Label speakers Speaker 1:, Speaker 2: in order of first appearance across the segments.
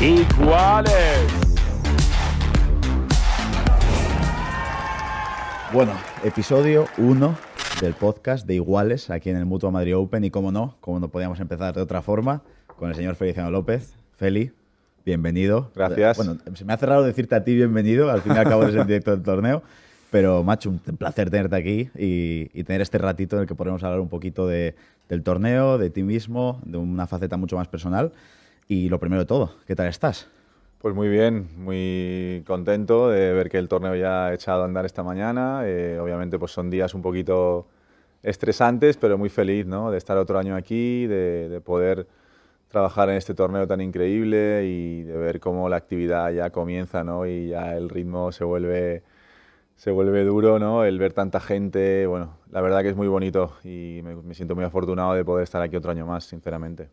Speaker 1: iguales.
Speaker 2: Bueno, episodio 1 del podcast de Iguales aquí en el Mutua Madrid Open y como no, como no podíamos empezar de otra forma, con el señor Feliciano López. Feli, bienvenido.
Speaker 3: Gracias.
Speaker 2: Bueno, se me hace raro decirte a ti bienvenido, al fin y al cabo eres el director del torneo, pero macho, un placer tenerte aquí y, y tener este ratito en el que podemos hablar un poquito de, del torneo, de ti mismo, de una faceta mucho más personal. Y lo primero de todo, ¿qué tal estás?
Speaker 3: Pues muy bien, muy contento de ver que el torneo ya ha echado a andar esta mañana. Eh, obviamente pues son días un poquito estresantes, pero muy feliz ¿no? de estar otro año aquí, de, de, poder trabajar en este torneo tan increíble y de ver cómo la actividad ya comienza ¿no? y ya el ritmo se vuelve, se vuelve duro, ¿no? el ver tanta gente. Bueno, la verdad que es muy bonito y me, me siento muy afortunado de poder estar aquí otro año más, sinceramente.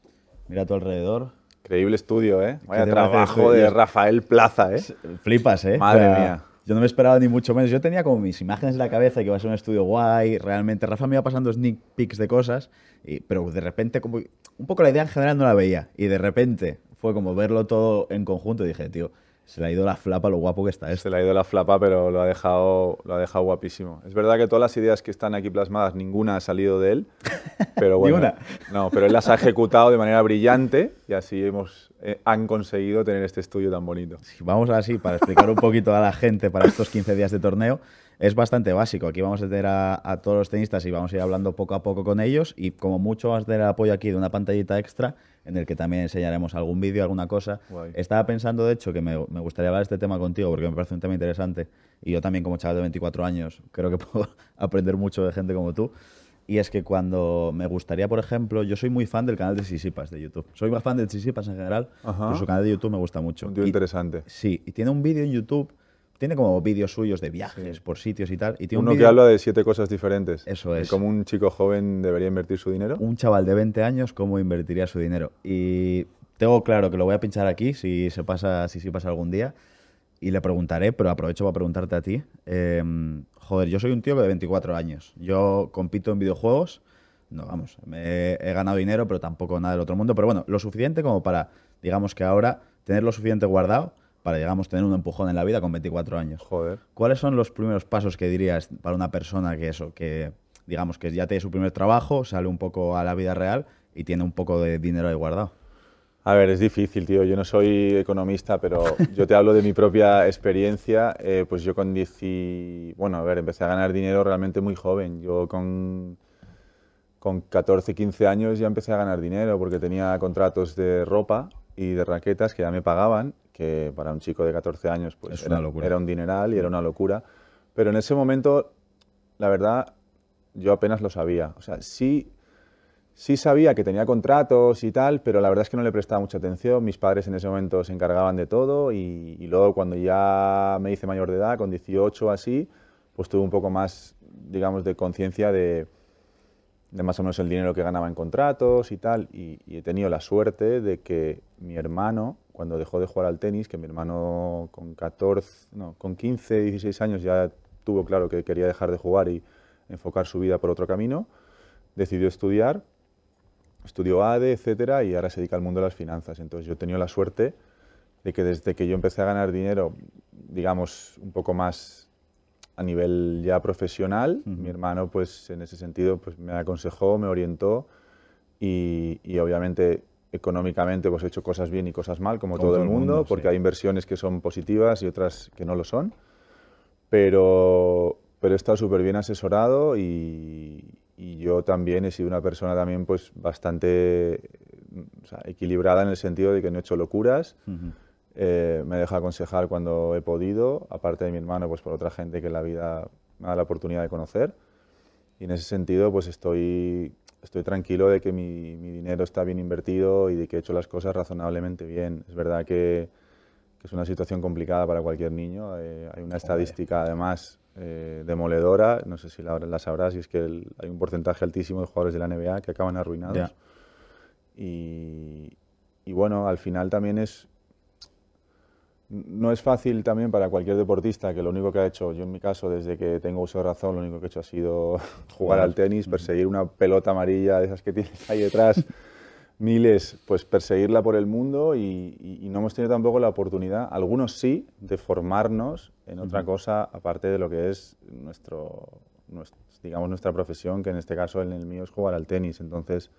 Speaker 2: Mira a tu alrededor,
Speaker 3: Increíble estudio, ¿eh? Vaya trabajo de Rafael Plaza, ¿eh?
Speaker 2: Flipas, ¿eh?
Speaker 3: Madre mía.
Speaker 2: Yo no me esperaba ni mucho menos. Yo tenía como mis imágenes en la cabeza que iba a ser un estudio guay. Realmente, Rafa me iba pasando sneak peeks de cosas, y, pero de repente, como un poco la idea en general no la veía. Y de repente fue como verlo todo en conjunto y dije, tío, se le ha ido la flapa lo guapo que está esto.
Speaker 3: Se le ha ido la flapa, pero lo ha dejado, lo ha dejado guapísimo. Es verdad que todas las ideas que están aquí plasmadas, ninguna ha salido de él. Pero bueno. No, pero él las ha ejecutado de manera brillante y así hemos, eh, han conseguido tener este estudio tan bonito.
Speaker 2: Sí, vamos así, para explicar un poquito a la gente para estos 15 días de torneo. Es bastante básico. Aquí vamos a tener a, a, todos los tenistas y vamos a ir hablando poco a poco con ellos. Y como mucho vas a tener el apoyo aquí de una pantallita extra en el que también enseñaremos algún vídeo, alguna cosa.
Speaker 3: Guay.
Speaker 2: Estaba pensando, de hecho, que me, me, gustaría hablar de este tema contigo porque me parece un tema interesante. Y yo también, como chaval de 24 años, creo que puedo aprender mucho de gente como tú. Y es que cuando me gustaría, por ejemplo, yo soy muy fan del canal de Sisipas de YouTube. Soy más fan de Sisipas en general,
Speaker 3: Ajá.
Speaker 2: pero su canal de YouTube me gusta mucho.
Speaker 3: Un tío
Speaker 2: Y-
Speaker 3: interesante.
Speaker 2: Sí, y tiene un vídeo en YouTube, tiene como vídeos suyos de viajes por sitios y tal. Y tiene
Speaker 3: Uno
Speaker 2: un
Speaker 3: que habla de siete cosas diferentes.
Speaker 2: Eso es.
Speaker 3: cómo un chico joven debería invertir su dinero.
Speaker 2: un chaval de 20 años cómo invertiría su dinero. Y tengo claro que lo voy a pinchar aquí si se pasa, si sí pasa algún día. Y le preguntaré, pero aprovecho para preguntarte a ti. Eh, joder, yo soy un tío de 24 años. Yo compito en videojuegos. No, vamos, me he ganado dinero, pero tampoco nada del otro mundo. Pero bueno, lo suficiente como para, digamos que ahora, tener lo suficiente guardado para, digamos, tener un empujón en la vida con 24 años.
Speaker 3: Joder.
Speaker 2: ¿Cuáles son los primeros pasos que dirías para una persona que eso, que digamos que ya tiene su primer trabajo, sale un poco a la vida real y tiene un poco de dinero ahí guardado?
Speaker 3: A ver, es difícil, tío. Yo no soy economista, pero yo te hablo de mi propia experiencia. Eh, pues yo con 10... Bueno, a ver, empecé a ganar dinero realmente muy joven. Yo con, con 14, 15 años ya empecé a ganar dinero porque tenía contratos de ropa y de raquetas que ya me pagaban, que para un chico de 14 años pues era, un dineral y era una locura. Pero en ese momento, la verdad, yo apenas lo sabía. O sea, sí sí sabía que tenía contratos y tal, pero la verdad es que no le prestaba mucha atención. Mis padres en ese momento se encargaban de todo y, y luego cuando ya me hice mayor de edad, con 18 o así, pues tuve un poco más, digamos, de conciencia de, de más o menos el dinero que ganaba en contratos y tal. Y, y he tenido la suerte de que mi hermano, cuando dejó de jugar al tenis, que mi hermano con 14, no, con 15, 16 años ya tuvo claro que quería dejar de jugar y enfocar su vida por otro camino, decidió estudiar estudió ADE, etcétera, y ahora se dedica al mundo de las finanzas. Entonces yo he tenido la suerte de que desde que yo empecé a ganar dinero, digamos, un poco más a nivel ya profesional, mi hermano, pues en ese sentido, pues me aconsejó, me orientó y, y obviamente económicamente pues he hecho cosas bien y cosas mal, como, todo, el mundo, porque
Speaker 2: sí.
Speaker 3: hay inversiones que son positivas y otras que no lo son. Pero, pero he estado súper bien asesorado y, y yo también he sido una persona también pues bastante o sea, equilibrada en el sentido de que no he hecho locuras,
Speaker 2: Ujú.
Speaker 3: eh, me he dejado aconsejar cuando he podido, aparte de mi hermano, pues por otra gente que la vida me da la oportunidad de conocer. Y en ese sentido, pues estoy, estoy tranquilo de que mi, mi dinero está bien invertido y de que he hecho las cosas razonablemente bien. Es verdad que, que es una situación complicada para cualquier niño. eh, hay una estadística, además, eh, demoledora, no sé si la, la sabrás, y es que el- hay un porcentaje altísimo de jugadores de la NBA que acaban arruinados.
Speaker 2: Ya.
Speaker 3: Y, y bueno, al final también es, no es fácil también para cualquier deportista que lo único que ha hecho, yo en mi caso, desde que tengo uso de razón, lo único que he hecho ha sido jugar al tenis, perseguir una pelota amarilla de esas que tienes ahí detrás miles, pues perseguirla por el mundo y, no hemos tenido tampoco la oportunidad, algunos sí, de formarnos en otra cosa aparte de lo que es nuestro, digamos, nuestra profesión, que en este caso en el mío es jugar al tenis. Entonces,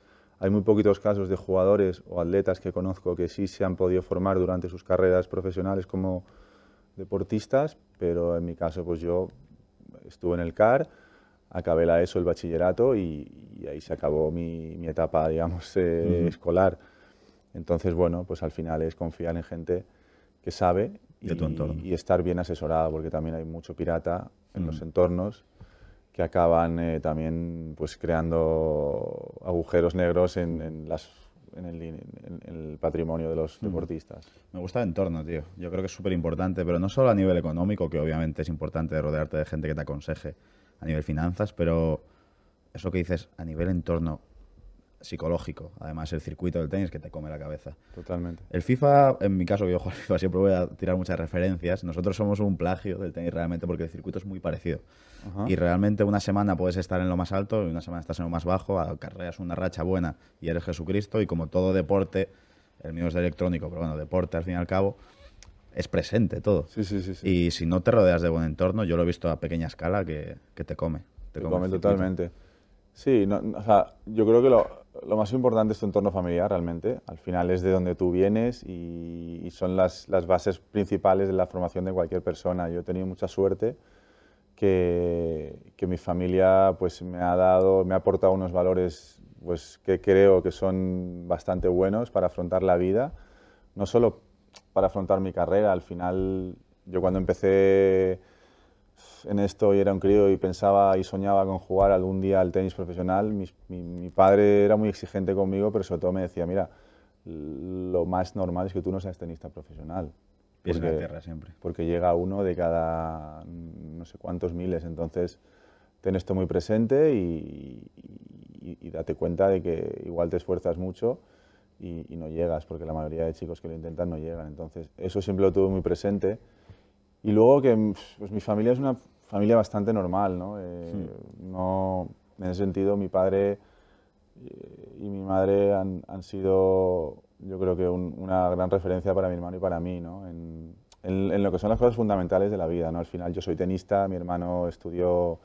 Speaker 3: hay muy poquitos casos de jugadores o atletas que conozco que sí se han podido formar durante sus carreras profesionales como deportistas, pero en mi caso, pues yo estuve en el CAR, acabé la ESO, el bachillerato, y, ahí se acabó mi, etapa, digamos, eh, escolar. Entonces, bueno, pues al final es confiar en gente que sabe y, y estar bien asesorada, porque también hay mucho pirata en los entornos que acaban eh, también pues creando agujeros negros en, las, en, el, patrimonio de los deportistas.
Speaker 2: Me gusta el entorno, tío. Yo creo que es súper importante, pero no solo a nivel económico, que obviamente es importante rodearte de gente que te aconseje a nivel finanzas, pero eso que dices a nivel entorno psicológico. Además, el circuito del tenis que te come la cabeza.
Speaker 3: Totalmente.
Speaker 2: El FIFA, en mi caso, yo juego al FIFA, siempre voy a tirar muchas referencias. Nosotros somos un plagio del tenis realmente porque el circuito es muy parecido. Y realmente una semana puedes estar en lo más alto y una semana estás en lo más bajo, acarreas una racha buena y eres Jesucristo. Y como todo deporte, el mío es de electrónico, pero bueno, deporte al fin y al cabo, es presente todo.
Speaker 3: Sí, sí, sí,
Speaker 2: Y si no te rodeas de buen entorno, yo lo he visto a pequeña escala que, que te come.
Speaker 3: Te, come, totalmente. Sí, o sea, yo creo que lo, lo, más importante es tu entorno familiar realmente. Al final es de donde tú vienes y, son las, las, bases principales de la formación de cualquier persona. Yo he tenido mucha suerte que, que, mi familia pues, me ha dado, me ha aportado unos valores pues, que creo que son bastante buenos para afrontar la vida. No solo para afrontar mi carrera, al final yo cuando empecé en esto y era un crío y pensaba y soñaba con jugar algún día al tenis profesional, mi, mi, padre era muy exigente conmigo, pero sobre todo me decía, mira, lo más normal es que tú no seas tenista profesional.
Speaker 2: Pies porque, tierra siempre.
Speaker 3: Porque llega uno de cada no sé cuántos miles, entonces ten esto muy presente y, y, date cuenta de que igual te esfuerzas mucho y, y no llegas, porque la mayoría de chicos que lo intentan no llegan. Entonces, eso siempre lo tuve muy presente. Y luego que pues, mi familia es una familia bastante normal, ¿no? Eh, no en ese sentido, mi padre y mi madre han, han sido, yo creo que una gran referencia para mi hermano y para mí, ¿no? En, en, lo que son las cosas fundamentales de la vida, ¿no? Al final yo soy tenista, mi hermano estudió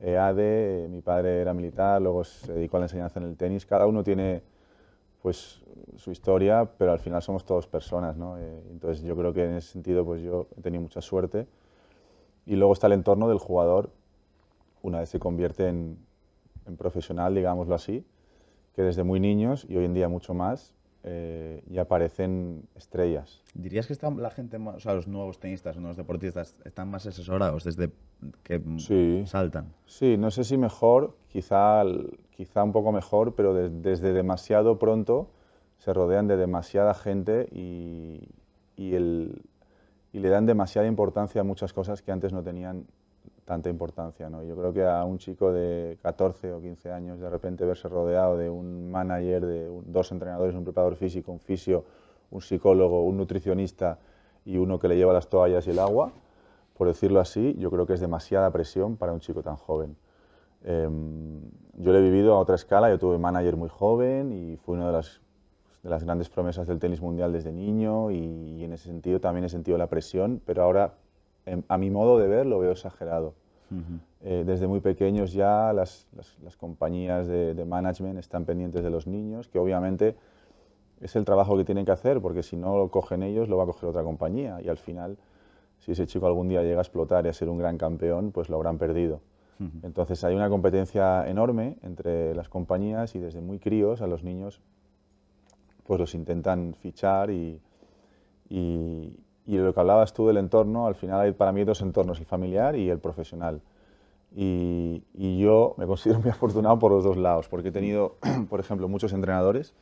Speaker 3: EADE, mi padre era militar, luego se dedicó a la enseñanza en el tenis. Cada uno tiene pues su historia, pero al final somos todos personas, ¿no? Eh, entonces yo creo que en ese sentido pues yo he tenido mucha suerte. Y luego está el entorno del jugador, una vez se convierte en, en profesional, digámoslo así, que desde muy niños y hoy en día mucho más, eh, ya aparecen estrellas.
Speaker 2: ¿Dirías que están la gente, o sea, los nuevos tenistas, los nuevos deportistas, están más asesorados desde que saltan?
Speaker 3: Sí, no sé si mejor, quizá, quizá un poco mejor, pero desde demasiado pronto se rodean de demasiada gente y, y, el, y le dan demasiada importancia a muchas cosas que antes no tenían tanta importancia. ¿no? Yo creo que a un chico de 14 o 15 años de repente verse rodeado de un manager, de dos entrenadores, un preparador físico, un fisio, un psicólogo, un nutricionista y uno que le lleva las toallas y el agua, por decirlo así, yo creo que es demasiada presión para un chico tan joven. Em, yo lo he vivido a otra escala, yo tuve un manager muy joven y fue una de las, de las grandes promesas del tenis mundial desde niño y, y en ese sentido también he sentido la presión, pero ahora a mi modo de ver, lo veo exagerado. Eh, desde muy pequeños ya las, las, compañías de, de, management están pendientes de los niños, que obviamente es el trabajo que tienen que hacer, porque si no lo cogen ellos, lo va a coger otra compañía. Y al final, si ese chico algún día llega a explotar y a ser un gran campeón, pues lo habrán perdido. Entonces hay una competencia enorme entre las compañías y desde muy críos a los niños pues los intentan fichar y, y, y lo que hablabas tú del entorno, al final hay para mí dos entornos, el familiar y el profesional. Y, y, yo me considero muy afortunado por los dos lados, porque he tenido, por ejemplo, muchos entrenadores.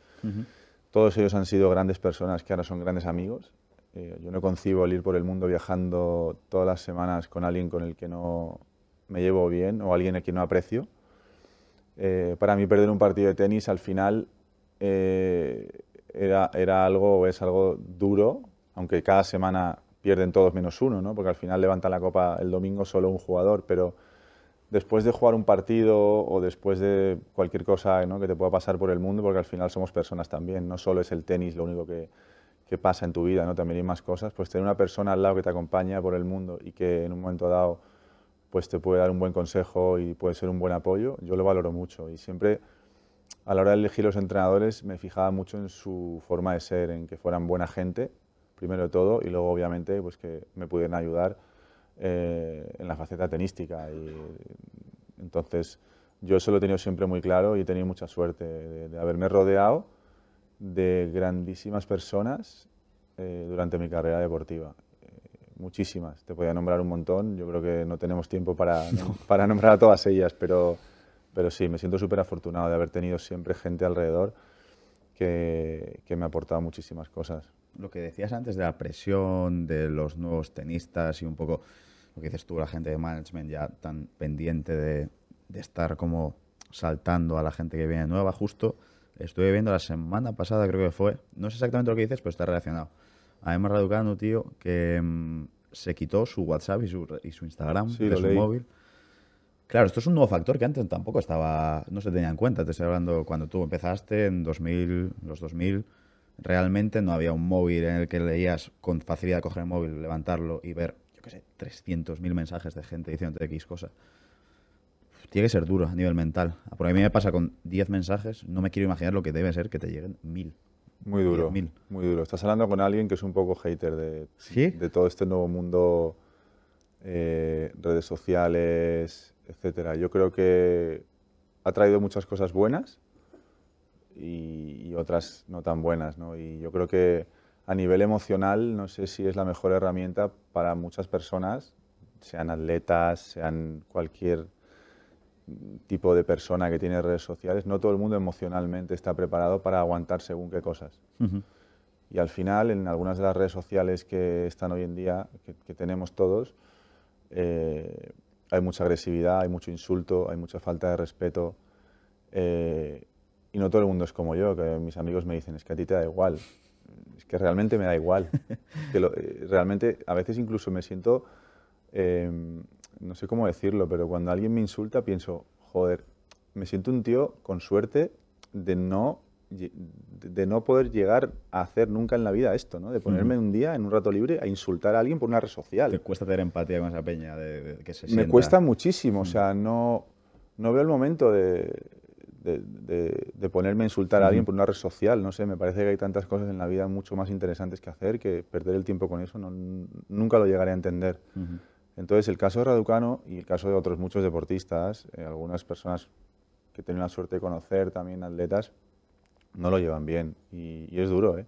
Speaker 3: Todos ellos han sido grandes personas que ahora son grandes amigos. Eh, yo no concibo el ir por el mundo viajando todas las semanas con alguien con el que no me llevo bien o alguien a quien no aprecio. Eh, para mí perder un partido de tenis al final eh, era, era algo, es algo duro, aunque cada semana pierden todos menos uno, ¿no? porque al final levanta la copa el domingo solo un jugador, pero después de jugar un partido o después de cualquier cosa que te pueda pasar por el mundo, porque al final somos personas también, no solo es el tenis lo único que, que pasa en tu vida, ¿no? también hay más cosas, pues tener una persona al lado que te acompaña por el mundo y que en un momento dado pues te puede dar un buen consejo y puede ser un buen apoyo, yo lo valoro mucho y siempre a la hora de elegir los entrenadores me fijaba mucho en su forma de ser, en que fueran buena gente, primero de todo, y luego obviamente pues que me pudieran ayudar eh, en la faceta tenística. Y, entonces yo eso lo he tenido siempre muy claro y he tenido mucha suerte de, haberme rodeado de grandísimas personas eh, durante mi carrera deportiva. Eh, muchísimas, te podía nombrar un montón, yo creo que no tenemos tiempo para, para nombrar a todas ellas, pero pero sí, me siento súper afortunado de haber tenido siempre gente alrededor que, que, me ha aportado muchísimas cosas.
Speaker 2: Lo que decías antes de la presión de los nuevos tenistas y un poco lo que dices tú, la gente de management ya tan pendiente de, de estar como saltando a la gente que viene nueva, justo estuve viendo la semana pasada, creo que fue, no sé exactamente lo que dices, pero está relacionado. A Emma Raducanu, tío, que mm, se quitó su WhatsApp y su, y su Instagram de su móvil Claro, esto es un nuevo factor que antes tampoco estaba, no se tenía en cuenta. Te estoy hablando cuando tú empezaste en 2000, los 2000, realmente no había un móvil en el que leías con facilidad coger el móvil, levantarlo y ver, yo qué sé, 300.000 mensajes de gente diciendo X cosa. Tiene que ser duro a nivel mental. Por a mí me pasa con 10 mensajes, no me quiero imaginar lo que debe ser que te lleguen 1000.
Speaker 3: Muy duro, muy duro. Estás hablando con alguien que es un poco hater de, de todo este nuevo mundo, eh, redes sociales, etcétera. Yo creo que ha traído muchas cosas buenas y, otras no tan buenas, ¿no? Y yo creo que a nivel emocional no sé si es la mejor herramienta para muchas personas, sean atletas, sean cualquier tipo de persona que tiene redes sociales, no todo el mundo emocionalmente está preparado para aguantar según qué cosas. Y al final, en algunas de las redes sociales que están hoy en día, que, tenemos todos, eh, hay mucha agresividad, hay mucho insulto, hay mucha falta de respeto. Eh, y no todo el mundo es como yo, que mis amigos me dicen, es que a ti te da igual. Es que realmente me da igual. que eh, realmente a veces incluso me siento, em, no sé cómo decirlo, pero cuando alguien me insulta pienso, joder, me siento un tío con suerte de no de no poder llegar a hacer nunca en la vida esto, ¿no? De ponerme un día en un rato libre a insultar a alguien por una red social.
Speaker 2: ¿Te cuesta tener empatía con esa peña de, que se
Speaker 3: Me cuesta muchísimo, o sea, no, no veo el momento de, de, ponerme a insultar a alguien por una red social, no sé, me parece que hay tantas cosas en la vida mucho más interesantes que hacer que perder el tiempo con eso no, nunca lo llegaré a entender. Entonces, el caso de Raducano y el caso de otros muchos deportistas, eh, algunas personas que tenido la suerte de conocer, también atletas, no lo llevan bien y, es duro. ¿eh?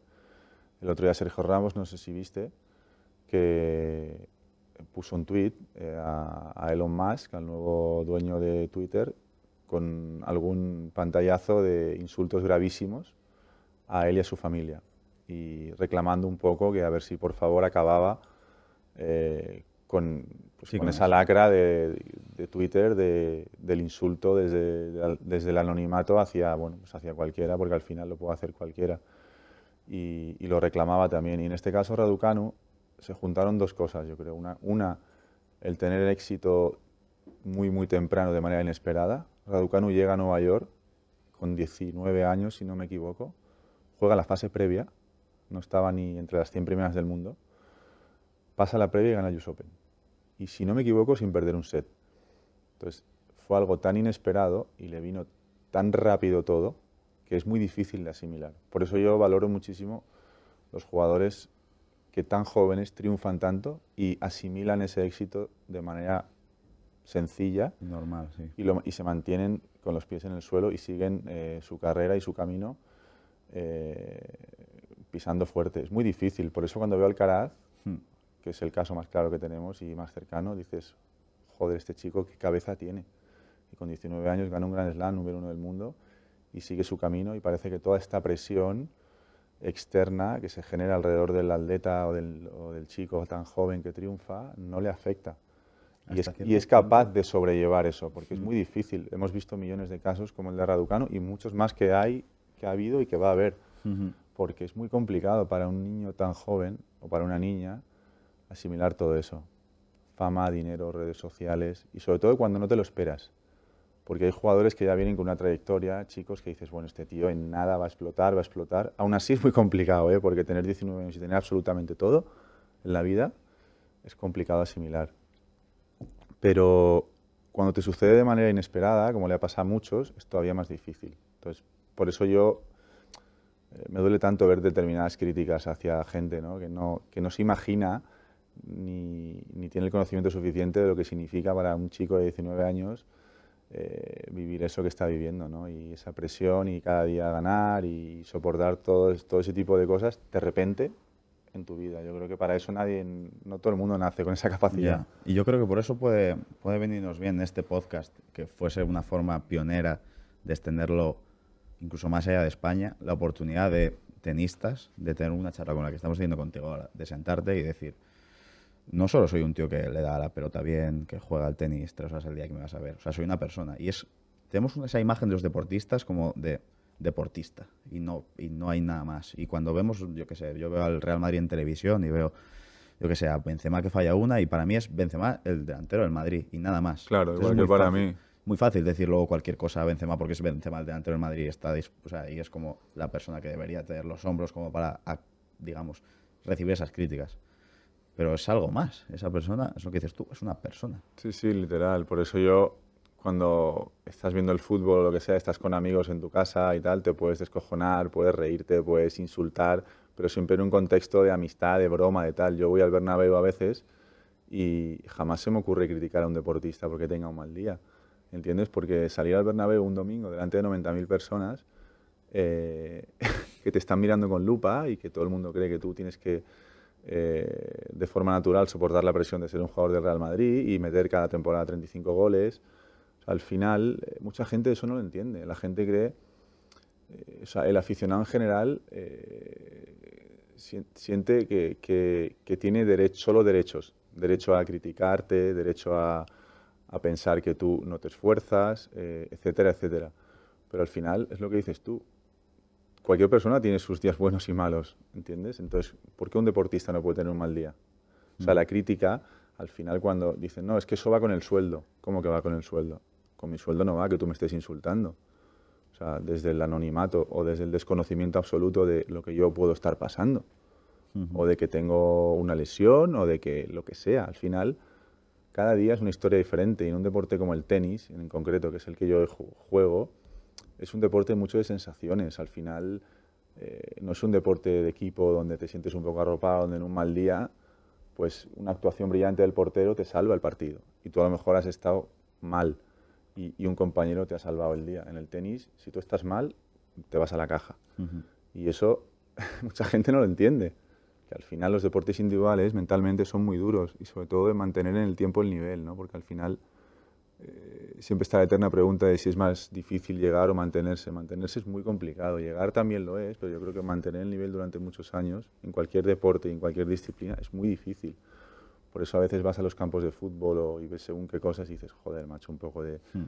Speaker 3: El otro día Sergio Ramos, no sé si viste, que puso un tweet eh, a, Elon Musk, al nuevo dueño de Twitter, con algún pantallazo de insultos gravísimos a él y a su familia y reclamando un poco que a ver si por favor acababa eh, con, pues, con esa lacra de, Twitter del insulto desde, desde, el anonimato hacia, bueno, pues hacia cualquiera, porque al final lo puede hacer cualquiera. Y, lo reclamaba también. Y en este caso, Raducanu, se juntaron dos cosas, yo creo. Una, una, el tener el éxito muy, muy temprano, de manera inesperada. Raducanu llega a Nueva York con 19 años, si no me equivoco. Juega la fase previa, no estaba ni entre las 100 primeras del mundo pasa la previa y gana el US Open. Y si no me equivoco, sin perder un set. Entonces, fue algo tan inesperado y le vino tan rápido todo que es muy difícil de asimilar. Por eso yo valoro muchísimo los jugadores que tan jóvenes triunfan tanto y asimilan ese éxito de manera sencilla
Speaker 2: normal sí.
Speaker 3: y, se mantienen con los pies en el suelo y siguen eh, su carrera y su camino eh, pisando fuerte. Es muy difícil, por eso cuando veo al Alcaraz hmm que es el caso más claro que tenemos y más cercano, dices, joder, este chico, qué cabeza tiene. Y con 19 años gana un gran slam, número uno del mundo, y sigue su camino y parece que toda esta presión externa que se genera alrededor del atleta o del, chico tan joven que triunfa no le afecta. Y es, y es, capaz de sobrellevar eso, porque es muy difícil. Hemos visto millones de casos como el de Raducano y muchos más que hay, que ha habido y que va a haber. Porque es muy complicado para un niño tan joven o para una niña asimilar todo eso. fama, dinero, redes sociales y sobre todo cuando no te lo esperas. Porque hay jugadores que ya vienen con una trayectoria, chicos, que dices, bueno, este tío en nada va a explotar, va a explotar. Aún así es muy complicado, ¿eh? porque tener 19 años y tener absolutamente todo en la vida es complicado asimilar. Pero cuando te sucede de manera inesperada, como le ha pasado a muchos, es todavía más difícil. Entonces, por eso yo eh, me duele tanto ver determinadas críticas hacia gente ¿no? Que, no, que no se imagina ni, tiene el conocimiento suficiente de lo que significa para un chico de 19 años eh, vivir eso que está viviendo, ¿no? Y esa presión y cada día ganar y soportar todo ese tipo de cosas de repente en tu vida. Yo creo que para eso nadie, no todo el mundo nace con esa capacidad.
Speaker 2: Y yo creo que por eso puede, puede venirnos bien este podcast, que fuese una forma pionera de extenderlo incluso más allá de España, la oportunidad de tenistas, de tener una charla con la que estamos teniendo contigo ahora, de sentarte y decir, no solo soy un tío que le da la pelota bien, que juega al tenis tres horas al día que me vas a ver, o sea, soy una persona. Y es, tenemos esa imagen de los deportistas como de deportista y no, y no hay nada más. Y cuando vemos, yo qué sé, yo veo al Real Madrid en televisión y veo, yo qué sé, a Benzema que falla una y para mí es Benzema el delantero del Madrid y nada más.
Speaker 3: Claro, igual que para mí.
Speaker 2: Muy fácil decir luego cualquier cosa a Benzema porque es Benzema el delantero del Madrid está, o sea, y es como la persona que debería tener los hombros como para, digamos, recibir esas críticas. Pero es algo más, esa persona, es lo que dices tú, es una persona.
Speaker 3: Sí, sí, literal. Por eso yo cuando estás viendo el fútbol o lo que sea, estás con amigos en tu casa y tal, te puedes descojonar, puedes reírte, puedes insultar, pero siempre en un contexto de amistad, de broma, de tal. Yo voy al Bernabéu a veces y jamás se me ocurre criticar a un deportista porque tenga un mal día, ¿entiendes? Porque salir al Bernabéu un domingo delante de 90.000 personas eh, que te están mirando con lupa y que todo el mundo cree que tú tienes que eh, de forma natural soportar la presión de ser un jugador del Real Madrid y meter cada temporada 35 goles al final, eh, mucha gente eso no lo entiende. La gente cree, eh, o sea, el aficionado en general eh, siente que, tiene derecho, solo derechos. Derecho a criticarte, derecho a, pensar que tú no te esfuerzas, etcétera, etcétera. Pero al final es lo que dices tú. Cualquier persona tiene sus días buenos y malos, ¿entiendes? Entonces, ¿por qué un deportista no puede tener un mal día? O sea, mm. la crítica, al final cuando dicen, no, es que eso va con el sueldo. ¿Cómo que va con el sueldo? Con mi sueldo no va que tú me estés insultando. O sea, desde el anonimato o desde el desconocimiento absoluto de lo que yo puedo estar pasando. O de que tengo una lesión o de que lo que sea. Al final, cada día es una historia diferente. Y en un deporte como el tenis, en concreto, que es el que yo juego, es un deporte mucho de sensaciones. Al final, eh, no es un deporte de equipo donde te sientes un poco arropado, donde en un mal día, pues una actuación brillante del portero te salva el partido. Y tú a lo mejor has estado mal y, un compañero te ha salvado el día. En el tenis, si tú estás mal, te vas a la caja. Y eso mucha gente no lo entiende. Que al final los deportes individuales mentalmente son muy duros y sobre todo de mantener en el tiempo el nivel, ¿no? Porque al final eh, siempre está la eterna pregunta de si es más difícil llegar o mantenerse. Mantenerse es muy complicado. Llegar también lo es, pero yo creo que mantener el nivel durante muchos años en cualquier deporte y en cualquier disciplina es muy difícil. Por eso a veces vas a los campos de fútbol o, y ves según qué cosas y dices, joder, macho, un poco de... Hmm.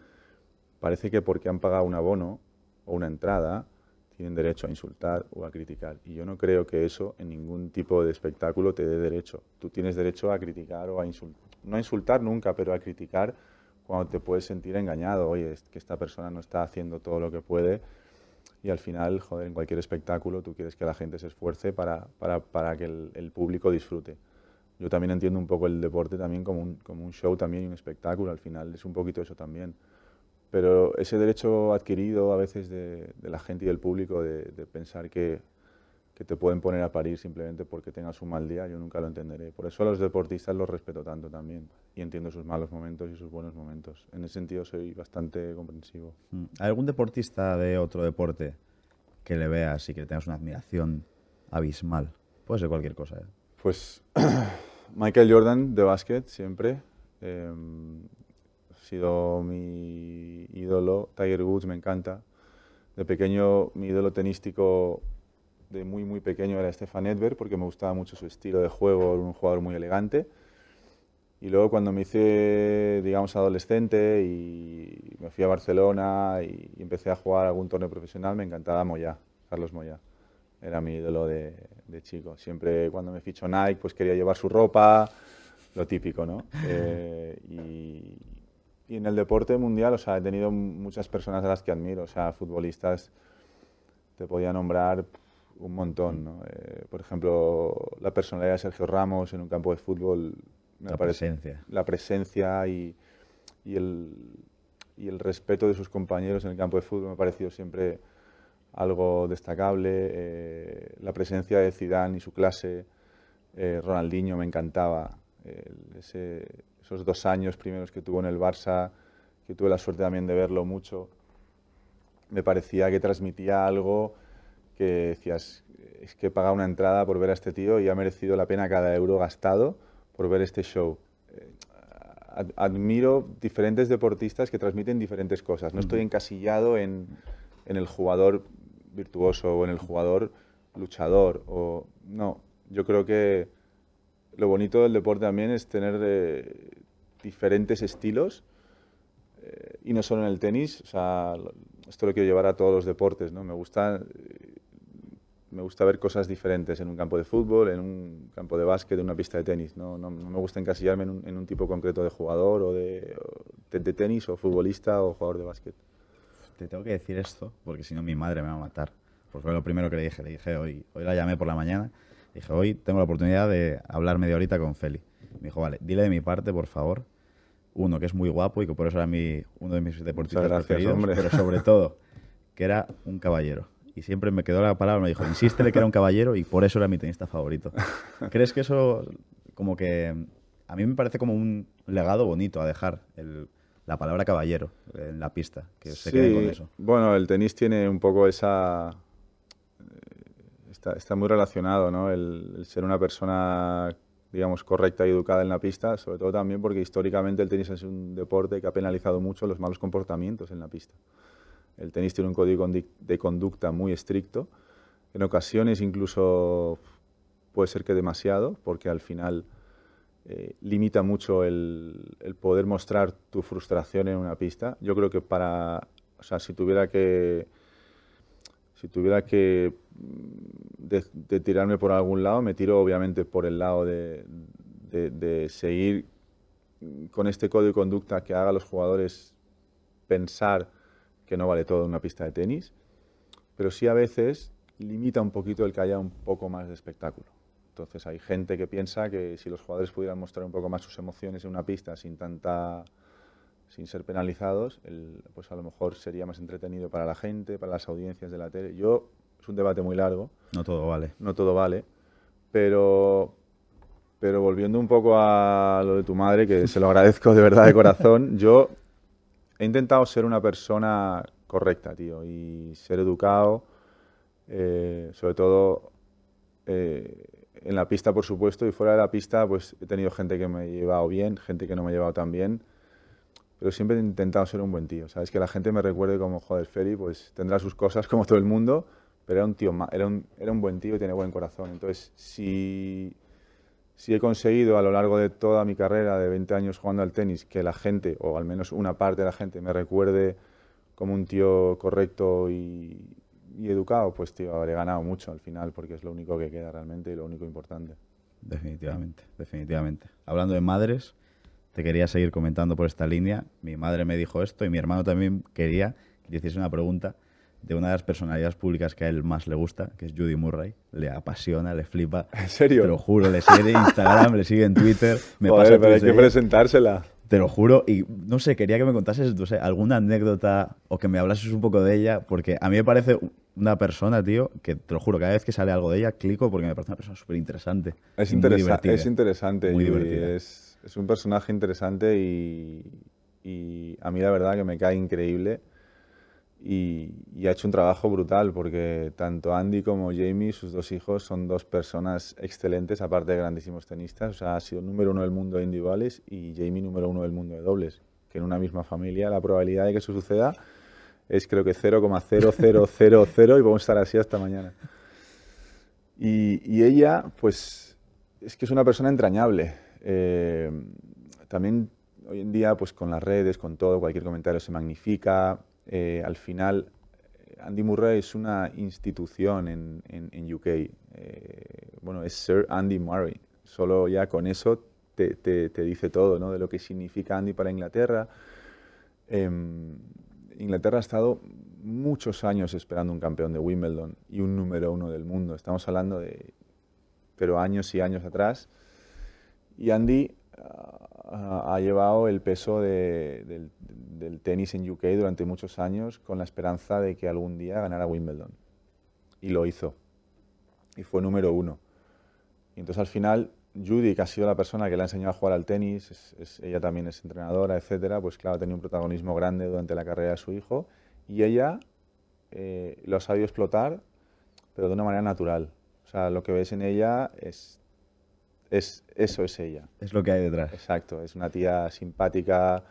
Speaker 3: Parece que porque han pagado un abono o una entrada tienen derecho a insultar o a criticar. Y yo no creo que eso en ningún tipo de espectáculo te dé derecho. Tú tienes derecho a criticar o a insultar. No a insultar nunca, pero a criticar cuando te puedes sentir engañado. Oye, es que esta persona no está haciendo todo lo que puede. Y al final, joder, en cualquier espectáculo tú quieres que la gente se esfuerce para, para, para que el, el público disfrute yo también entiendo un poco el deporte también como un, como un show también y un espectáculo, al final es un poquito eso también. Pero ese derecho adquirido a veces de, de la gente y del público de, de pensar que, que, te pueden poner a parir simplemente porque tengas un mal día, yo nunca lo entenderé. Por eso a los deportistas los respeto tanto también y entiendo sus malos momentos y sus buenos momentos. En ese sentido soy bastante comprensivo.
Speaker 2: Mm. ¿Hay algún deportista de otro deporte que le veas y que tengas una admiración abismal? Puede ser cualquier cosa. ¿eh?
Speaker 3: Pues Michael Jordan de básquet siempre. Em, ha sido mi ídolo. Tiger Woods me encanta. De pequeño, mi ídolo tenístico de muy, muy pequeño era Stefan Edberg porque me gustaba mucho su estilo de juego, era un jugador muy elegante. Y luego cuando me hice, digamos, adolescente y me fui a Barcelona y empecé a jugar algún torneo profesional, me encantaba Moya, Carlos Moya era mi ídolo de, chico. Siempre cuando me fichó Nike, pues quería llevar su ropa, lo típico, ¿no? Eh, y, y, en el deporte mundial, o sea, he tenido muchas personas a las que admiro, o sea, futbolistas, te podía nombrar un montón, ¿no? Eh, por ejemplo, la personalidad de Sergio Ramos en un campo de fútbol.
Speaker 2: la presencia.
Speaker 3: La presencia y, y, el, y el respeto de sus compañeros en el campo de fútbol me ha parecido siempre algo destacable. Eh, la presencia de Zidane y su clase, eh, Ronaldinho me encantaba. esos dos años primeros que tuvo en el Barça, que tuve la suerte también de verlo mucho, me parecía que transmitía algo que decías, es que he pagado una entrada por ver a este tío y ha merecido la pena cada euro gastado por ver este show. Eh, admiro diferentes deportistas que transmiten diferentes cosas. No estoy encasillado en, en el jugador virtuoso o en el jugador luchador. O, no, yo creo que lo bonito del deporte también es tener eh, diferentes estilos eh, y no solo en el tenis. O sea, esto lo quiero llevar a todos los deportes. ¿no? Me gusta me gusta ver cosas diferentes en un campo de fútbol, en un campo de básquet, en una pista de tenis. No, no, me gusta encasillarme en un, en un, tipo concreto de jugador o de, de, tenis o futbolista o jugador de básquet.
Speaker 2: Te tengo que decir esto porque si no mi madre me va a matar. Porque fue lo primero que le dije. Le dije hoy, hoy la llamé por la mañana. dije, hoy tengo la oportunidad de hablar media horita con Feli. Me dijo, vale, dile de mi parte, por favor, uno, que es muy guapo y que por eso era mi, uno de mis deportistas gracias, preferidos, hombre. pero sobre todo, que era un caballero y siempre me quedó la palabra, me dijo, insístele que era un caballero y por eso era mi tenista favorito. ¿Crees que eso, como que, a mí me parece como un legado bonito a dejar, la palabra caballero en la pista, que se quede con eso?
Speaker 3: Bueno, el tenis tiene un poco esa... Eh, está, está muy relacionado, ¿no? El, ser una persona digamos, correcta y educada en la pista, sobre todo también porque históricamente el tenis es un deporte que ha penalizado mucho los malos comportamientos en la pista. El tenis tiene un código de conducta muy estricto. En ocasiones incluso puede ser que demasiado, porque al final eh, limita mucho el, poder mostrar tu frustración en una pista. Yo creo que para, o sea, si tuviera que, si tuviera que mm, tirarme por algún lado, me tiro obviamente por el lado de, seguir con este código de conducta que haga a los jugadores pensar que no vale todo una pista de tenis, pero sí a veces limita un poquito el que haya un poco más de espectáculo. Entonces hay gente que piensa que si los jugadores pudieran mostrar un poco más sus emociones en una pista sin tanta sin ser penalizados, pues a lo mejor sería más entretenido para la gente, para las audiencias de la tele. Yo es un debate muy largo.
Speaker 2: No todo vale.
Speaker 3: No todo vale, pero pero volviendo un poco a lo de tu madre, que se lo agradezco de verdad de corazón, yo he intentado ser una persona correcta, tío, y ser educado, eh, sobre todo eh, en la pista, por supuesto, y fuera de la pista, pues he tenido gente que me ha llevado bien, gente que no me ha llevado tan bien, pero siempre he intentado ser un buen tío, ¿sabes? Que la gente me recuerde como, joder, Feli, pues tendrá sus cosas como todo el mundo, pero era un tío, era un, era un buen tío y tiene buen corazón. Entonces, si si he conseguido a lo largo de toda mi carrera de 20 años jugando al tenis que la gente, o al menos una parte de la gente, me recuerde como un tío correcto y, educado, pues tío, habré ganado mucho al final porque es lo único que queda realmente y lo único importante.
Speaker 2: Definitivamente, definitivamente. Hablando de madres, te quería seguir comentando por esta línea. Mi madre me dijo esto y mi hermano también quería que hiciese una pregunta de una de las personalidades públicas que a él más le gusta, que es Judy Murray. Le apasiona, le flipa.
Speaker 3: ¿En serio?
Speaker 2: Te lo juro, le sigue en Instagram, le sigue en Twitter.
Speaker 3: Me Joder, pero hay que presentársela.
Speaker 2: Te lo juro. Y no sé, quería que me contases no sé, alguna anécdota o que me hablases un poco de ella, porque a mí me parece una persona, tío, que te lo juro, cada vez que sale algo de ella, clico porque me parece una persona súper interesante.
Speaker 3: Es, interesante es interesante. Muy divertida. Es, es, un personaje interesante y, y a mí la verdad que me cae increíble y, ha hecho un trabajo brutal porque tanto Andy como Jamie, sus dos hijos, son dos personas excelentes, aparte de grandísimos tenistas. O sea, ha sido número uno del mundo de individuales y Jamie número uno del mundo de dobles. Que en una misma familia la probabilidad de que eso suceda es creo que 0,0000 y vamos a estar así hasta mañana. Y, y, ella, pues, es que es una persona entrañable. Eh, también hoy en día, pues con las redes, con todo, cualquier comentario se magnifica eh, al final Andy Murray es una institución en, en, UK. Eh, bueno, es Sir Andy Murray. Solo ya con eso te, te, dice todo, ¿no? De lo que significa Andy para Inglaterra. Em, Inglaterra ha estado muchos años esperando un campeón de Wimbledon y un número uno del mundo. Estamos hablando de, pero años y años atrás. Y Andy ha llevado el peso del, tenis en UK durante muchos años con la esperanza de que algún día ganara Wimbledon. Y lo hizo. Y fue número uno. Y entonces al final Judy, que ha sido la persona que le ha enseñado a jugar al tenis, ella también es entrenadora, etcétera, pues claro, ha tenido un protagonismo grande durante la carrera de su hijo y ella eh, lo ha sabido explotar, pero de una manera natural. O sea, lo que ves en ella es es, eso es ella.
Speaker 2: Es lo que hay detrás.
Speaker 3: Exacto, es una tía simpática,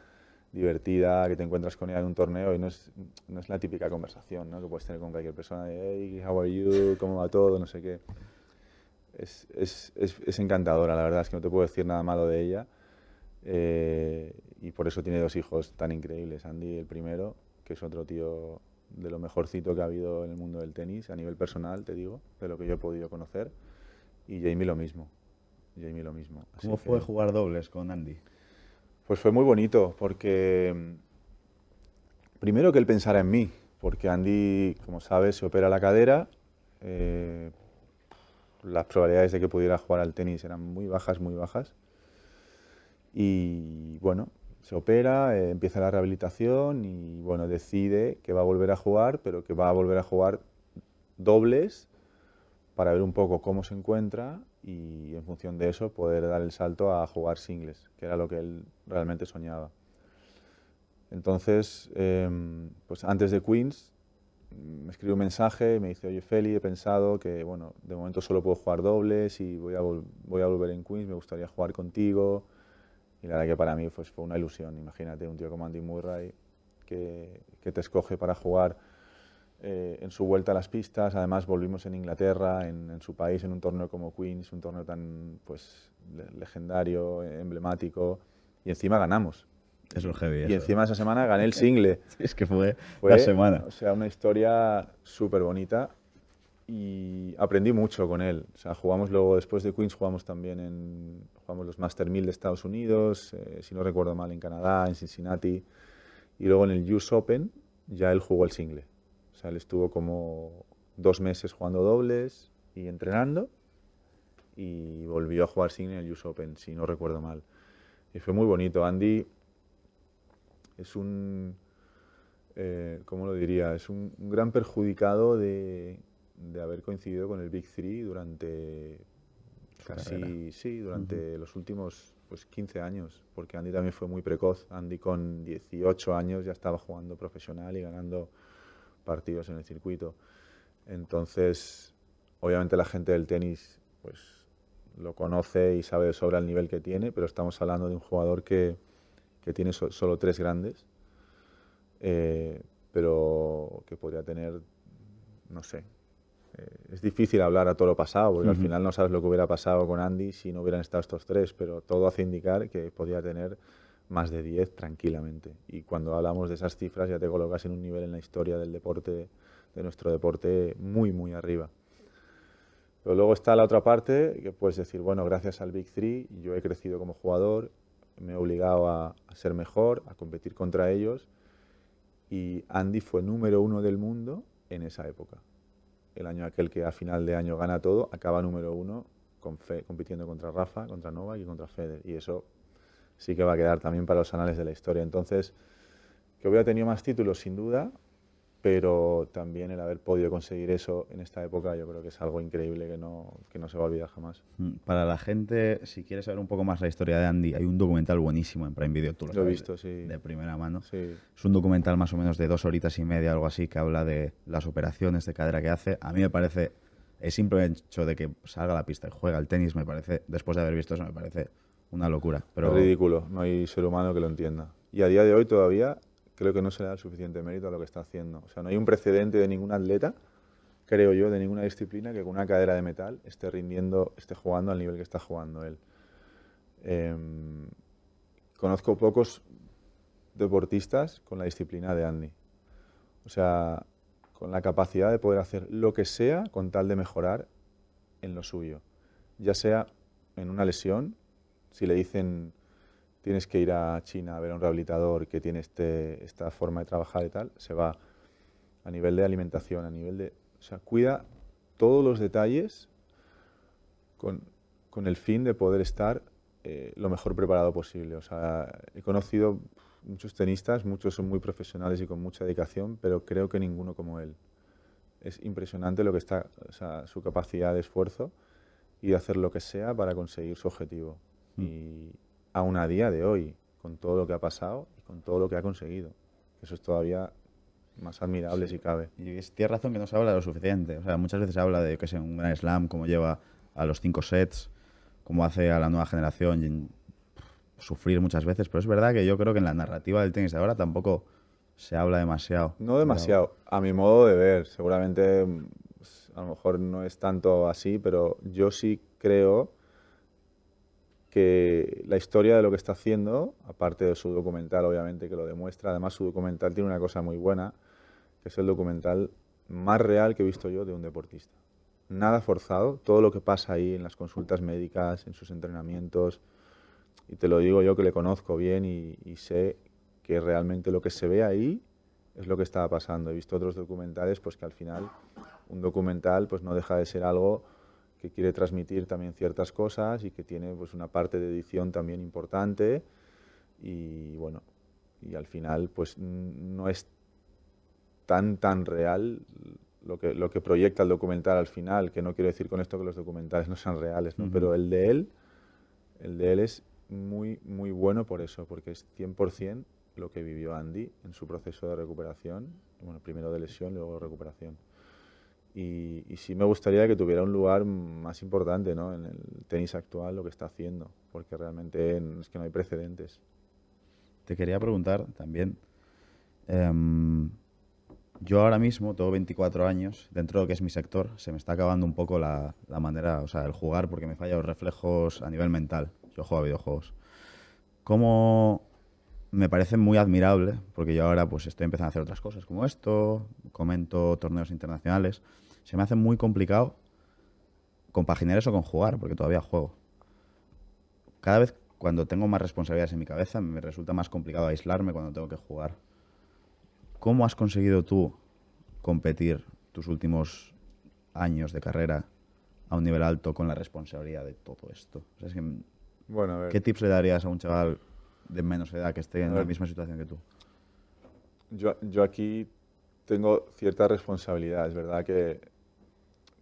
Speaker 3: divertida, que te encuentras con ella en un torneo y no es, no es la típica conversación ¿no? que puedes tener con cualquier persona de, hey, how are you, cómo va todo, no sé qué. Es, es, es, encantadora, la verdad es que no te puedo decir nada malo de ella. Eh, y por eso tiene dos hijos tan increíbles. Andy, el primero, que es otro tío de lo mejorcito que ha habido en el mundo del tenis, a nivel personal, te digo, de lo que yo he podido conocer. Y Jamie lo mismo. Jamie lo mismo.
Speaker 2: ¿Cómo fue jugar dobles con Andy?
Speaker 3: Pues fue muy bonito, porque mm, primero que él pensara en mí, porque Andy, como sabes, se opera la cadera. Eh, las probabilidades de que pudiera jugar al tenis eran muy bajas, muy bajas. Y bueno, se opera, eh, empieza la rehabilitación y bueno, decide que va a volver a jugar, pero que va a volver a jugar dobles para ver un poco cómo se encuentra y en función de eso poder dar el salto a jugar singles, que era lo que él realmente soñaba. Entonces, em, pues antes de Queens, me escribió un mensaje y me dice, oye Feli, he pensado que, bueno, de momento solo puedo jugar dobles y voy a, volver en Queens, me gustaría jugar contigo. Y la verdad que para mí pues, fue una ilusión, imagínate, un tío como Andy Murray que te escoge para jugar eh, en su vuelta a las pistas. Además, volvimos en Inglaterra, en, su país, en un torneo como Queens, un torneo tan pues, legendario, emblemático, y encima ganamos.
Speaker 2: Eso es heavy.
Speaker 3: Y encima esa semana gané el single.
Speaker 2: es que fue, fue, la semana.
Speaker 3: O sea, una historia súper bonita y aprendí mucho con él. O sea, jugamos luego, después de Queens, jugamos también en jugamos los Master 1000 de Estados Unidos, eh, si no recuerdo mal, en Canadá, en Cincinnati. Y luego en el US Open ya él jugó el single. O sea, él estuvo como dos meses jugando dobles y entrenando y volvió a jugar sin el US Open, si no recuerdo mal. Y fue muy bonito. Andy es un, eh, ¿cómo lo diría? Es un, gran perjudicado de, de, haber coincidido con el Big Three durante casi, sí, durante los últimos pues, 15 años, porque Andy también fue muy precoz. Andy con 18 años ya estaba jugando profesional y ganando partidos en el circuito. Entonces, obviamente la gente del tenis pues lo conoce y sabe de sobra el nivel que tiene, pero estamos hablando de un jugador que, que tiene solo tres grandes, eh, pero que podría tener, no sé, eh, es difícil hablar a todo lo pasado, porque al final no sabes lo que hubiera pasado con Andy si no hubieran estado estos tres, pero todo hace indicar que podría tener más de 10 tranquilamente. Y cuando hablamos de esas cifras ya te colocas en un nivel en la historia del deporte, de nuestro deporte, muy, muy arriba. Pero luego está la otra parte, que puedes decir, bueno, gracias al Big Three yo he crecido como jugador, me he obligado a, ser mejor, a competir contra ellos, y Andy fue número uno del mundo en esa época. El año aquel que a final de año gana todo, acaba número uno con compitiendo contra Rafa, contra Novak y contra Federer. Y eso sí que va a quedar también para los anales de la historia. Entonces, que hubiera tenido más títulos, sin duda, pero también el haber podido conseguir eso en esta época yo creo que es algo increíble que no, que no se va a olvidar jamás.
Speaker 2: Mm, para la gente, si quieres saber un poco más la historia de Andy, hay un documental buenísimo en Prime Video, tú lo,
Speaker 3: he visto, sí.
Speaker 2: De primera mano.
Speaker 3: Sí.
Speaker 2: Es un documental más o menos de dos horitas y media, algo así, que habla de las operaciones de cadera que hace. A mí me parece, el simple hecho de que salga a la pista y juega al tenis, me parece, después de haber visto eso, me parece una locura. Pero...
Speaker 3: Es ridículo, no hay ser humano que lo entienda. Y a día de hoy todavía creo que no se le da el suficiente mérito a lo que está haciendo. O sea, no hay un precedente de ningún atleta, creo yo, de ninguna disciplina que con una cadera de metal esté rindiendo, esté jugando al nivel que está jugando él. Em, conozco pocos deportistas con la disciplina de Andy. O sea, con la capacidad de poder hacer lo que sea con tal de mejorar en lo suyo. Ya sea en una lesión, si le dicen tienes que ir a China a ver a un rehabilitador que tiene este, esta forma de trabajar y tal, se va a nivel de alimentación, a nivel de... O sea, cuida todos los detalles con, con el fin de poder estar eh, lo mejor preparado posible. O sea, he conocido muchos tenistas, muchos son muy profesionales y con mucha dedicación, pero creo que ninguno como él. Es impresionante lo que está, o sea, su capacidad de esfuerzo y de hacer lo que sea para conseguir su objetivo. Mm. Y aún a día de hoy, con todo lo que ha pasado y con todo lo que ha conseguido. Eso es todavía más admirable si cabe.
Speaker 2: Y tienes razón que no se habla lo suficiente. O sea, muchas veces se habla de, que sé, un gran slam, como lleva a los cinco sets, como hace a la nueva generación sufrir muchas veces. Pero es verdad que yo creo que en la narrativa del tenis de ahora tampoco se habla demasiado.
Speaker 3: No demasiado, a mi modo de ver. Seguramente pues, a lo mejor no es tanto así, pero yo sí creo que la historia de lo que está haciendo, aparte de su documental, obviamente, que lo demuestra, además su documental tiene una cosa muy buena, que es el documental más real que he visto yo de un deportista. Nada forzado, todo lo que pasa ahí en las consultas médicas, en sus entrenamientos, y te lo digo yo que le conozco bien y, sé que realmente lo que se ve ahí es lo que estaba pasando. He visto otros documentales, pues que al final un documental pues no deja de ser algo que quiere transmitir también ciertas cosas y que tiene pues una parte de edición también importante y bueno, y al final pues no es tan tan real lo que, lo que proyecta el documental al final, que no quiero decir con esto que los documentales no sean reales, ¿no? pero el de él, el de él es muy, muy bueno por eso, porque es 100% lo que vivió Andy en su proceso de recuperación, bueno, primero de lesión y luego de recuperación. Y, sí me gustaría que tuviera un lugar más importante ¿no? en el tenis actual, lo que está haciendo, porque realmente es que no hay precedentes.
Speaker 2: Te quería preguntar también, em, yo ahora mismo tengo 24 años, dentro de lo que es mi sector, se me está acabando un poco la, la manera, o sea, el jugar, porque me fallan los reflejos a nivel mental. Yo juego a videojuegos. ¿Cómo, me parece muy admirable, porque yo ahora pues estoy empezando a hacer otras cosas como esto, comento torneos internacionales. Se me hace muy complicado compaginar eso con jugar, porque todavía juego. Cada vez cuando tengo más responsabilidades en mi cabeza, me resulta más complicado aislarme cuando tengo que jugar. ¿Cómo has conseguido tú competir tus últimos años de carrera a un nivel alto con la responsabilidad de todo esto? bueno, ¿Qué tips le darías a un chaval de menos edad que esté en la misma situación que tú?
Speaker 3: Yo, yo aquí tengo cierta responsabilidad. Es verdad que,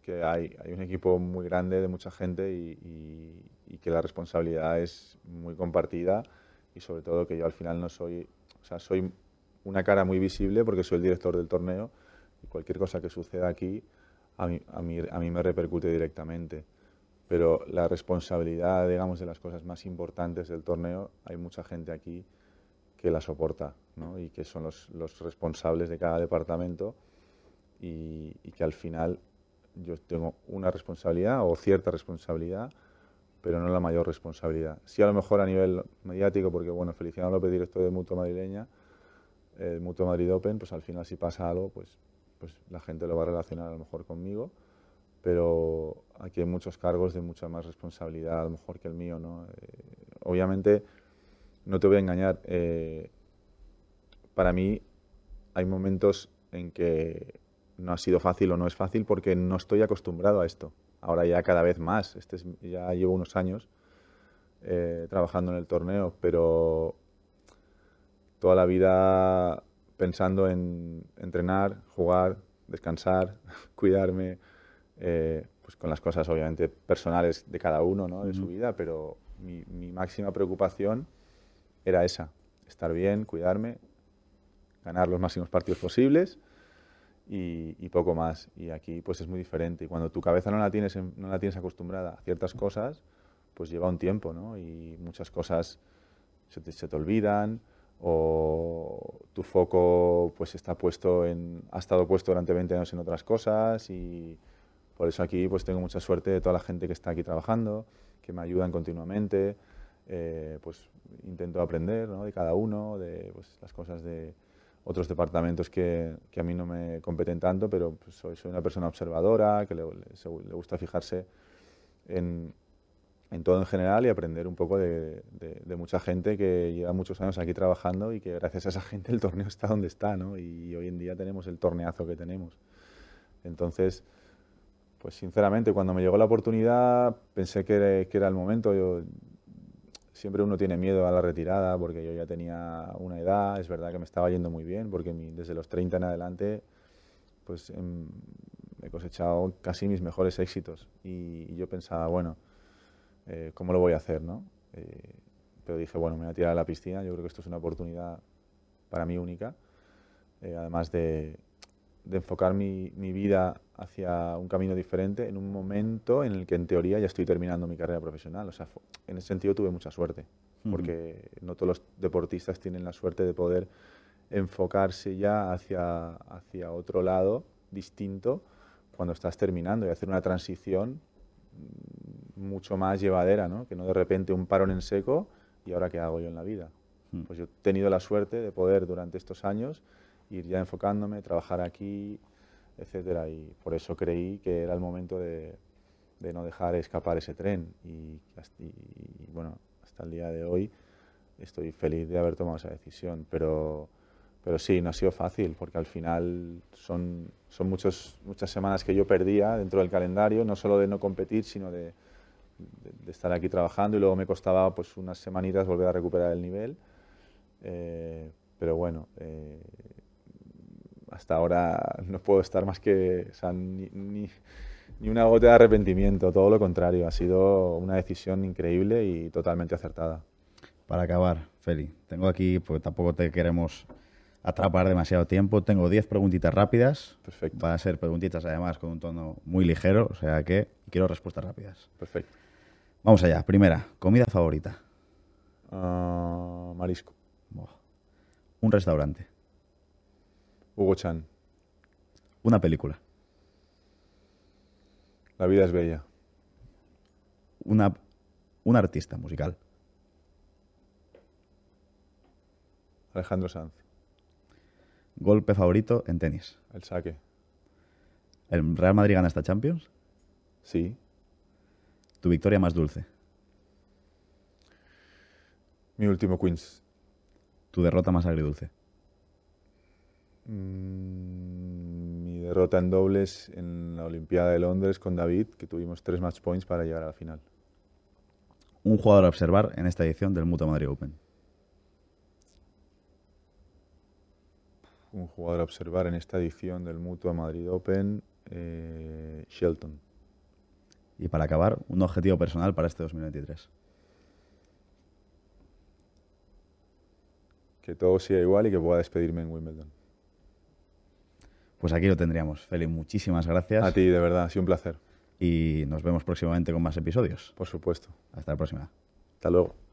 Speaker 3: que hay, hay, un equipo muy grande de mucha gente y, y, que la responsabilidad es muy compartida y sobre todo que yo al final no soy, o sea, soy una cara muy visible porque soy el director del torneo y cualquier cosa que suceda aquí a mí, a mí, a mí me repercute directamente pero la responsabilidad, digamos, de las cosas más importantes del torneo, hay mucha gente aquí que la soporta ¿no? y que son los, los, responsables de cada departamento y, y, que al final yo tengo una responsabilidad o cierta responsabilidad, pero no la mayor responsabilidad. Sí a lo mejor a nivel mediático, porque bueno, Feliciano López, director de Mutua Madrileña, el Mutua Madrid Open, pues al final si pasa algo, pues, pues la gente lo va a relacionar a lo mejor conmigo pero aquí hay muchos cargos de mucha más responsabilidad, a lo mejor que el mío. ¿no? Eh, obviamente, no te voy a engañar, eh, para mí hay momentos en que no ha sido fácil o no es fácil porque no estoy acostumbrado a esto. Ahora ya cada vez más, este ya llevo unos años eh, trabajando en el torneo, pero toda la vida pensando en entrenar, jugar, descansar, cuidarme, eh, pues con las cosas obviamente personales de cada uno, ¿no? de su vida, pero mi, máxima preocupación era esa, estar bien, cuidarme, ganar los máximos partidos posibles y, poco más. Y aquí pues es muy diferente. Y cuando tu cabeza no la tienes, no la tienes acostumbrada a ciertas cosas, pues lleva un tiempo, ¿no? Y muchas cosas se te, se te olvidan o tu foco pues está puesto en, ha estado puesto durante 20 años en otras cosas y por eso aquí pues tengo mucha suerte de toda la gente que está aquí trabajando, que me ayudan continuamente, eh, pues intento aprender de cada uno, de pues, las cosas de otros departamentos que, que, a mí no me competen tanto, pero pues, soy, soy, una persona observadora, que le, le, gusta fijarse en, en todo en general y aprender un poco de, de, mucha gente que lleva muchos años aquí trabajando y que gracias a esa gente el torneo está donde está, ¿no? Y hoy en día tenemos el torneazo que tenemos. Entonces, pues sinceramente, cuando me llegó la oportunidad pensé que, que era el momento. Yo, siempre uno tiene miedo a la retirada porque yo ya tenía una edad, es verdad que me estaba yendo muy bien porque desde los 30 en adelante pues em, he cosechado casi mis mejores éxitos y, yo pensaba, bueno, eh, ¿cómo lo voy a hacer? ¿no? Eh, pero dije, bueno, me voy a tirar a la piscina, yo creo que esto es una oportunidad para mí única, eh, además de, enfocar mi, vida hacia un camino diferente en un momento en el que en teoría ya estoy terminando mi carrera profesional. O sea, en ese sentido tuve mucha suerte, porque no todos los deportistas tienen la suerte de poder enfocarse ya hacia, hacia otro lado distinto cuando estás terminando y hacer una transición mucho más llevadera, ¿no? que no de repente un parón en seco y ahora qué hago yo en la vida. Pues yo he tenido la suerte de poder durante estos años ir ya enfocándome, trabajar aquí, etcétera. Y por eso creí que era el momento de, de no dejar escapar ese tren. Y, bueno, hasta el día de hoy estoy feliz de haber tomado esa decisión. Pero, pero sí, no ha sido fácil, porque al final son, son muchos, muchas semanas que yo perdía dentro del calendario, no solo de no competir, sino de, de, estar aquí trabajando y luego me costaba pues unas semanitas volver a recuperar el nivel. Eh, pero bueno, eh, hasta ahora no puedo estar más que, ni, ni, una gota de arrepentimiento, todo lo contrario, ha sido una decisión increíble y totalmente acertada.
Speaker 2: Para acabar, Feli, tengo aquí, porque tampoco te queremos atrapar demasiado tiempo, tengo 10 preguntitas rápidas.
Speaker 3: Perfecto.
Speaker 2: Van a ser preguntitas además con un tono muy ligero, o sea que quiero respuestas rápidas.
Speaker 3: Perfecto.
Speaker 2: Vamos allá. Primera, comida favorita.
Speaker 3: Ah, marisco.
Speaker 2: Un restaurante.
Speaker 3: Hugo Chan.
Speaker 2: Una película.
Speaker 3: La vida es bella.
Speaker 2: Una, un artista musical.
Speaker 3: Alejandro Sanz.
Speaker 2: Golpe favorito en tenis.
Speaker 3: El saque.
Speaker 2: ¿El Real Madrid gana esta Champions?
Speaker 3: Sí.
Speaker 2: ¿Tu victoria más dulce?
Speaker 3: Mi último Queens.
Speaker 2: ¿Tu derrota más agridulce?
Speaker 3: Mm, mi derrota en dobles en la Olimpiada de Londres con David, que tuvimos tres match points para llegar a la final.
Speaker 2: Un jugador a observar en esta edición del Mutua Madrid Open.
Speaker 3: Un jugador a observar en esta edición del Mutua Madrid Open, eh, Shelton.
Speaker 2: Y para acabar, un objetivo personal para este 2023.
Speaker 3: Que todo siga igual y que pueda despedirme en Wimbledon.
Speaker 2: Pues aquí lo tendríamos. Feli, muchísimas gracias.
Speaker 3: A ti, de verdad, ha sido un placer.
Speaker 2: Y nos vemos próximamente con más episodios.
Speaker 3: Por supuesto.
Speaker 2: Hasta la próxima.
Speaker 3: Hasta luego.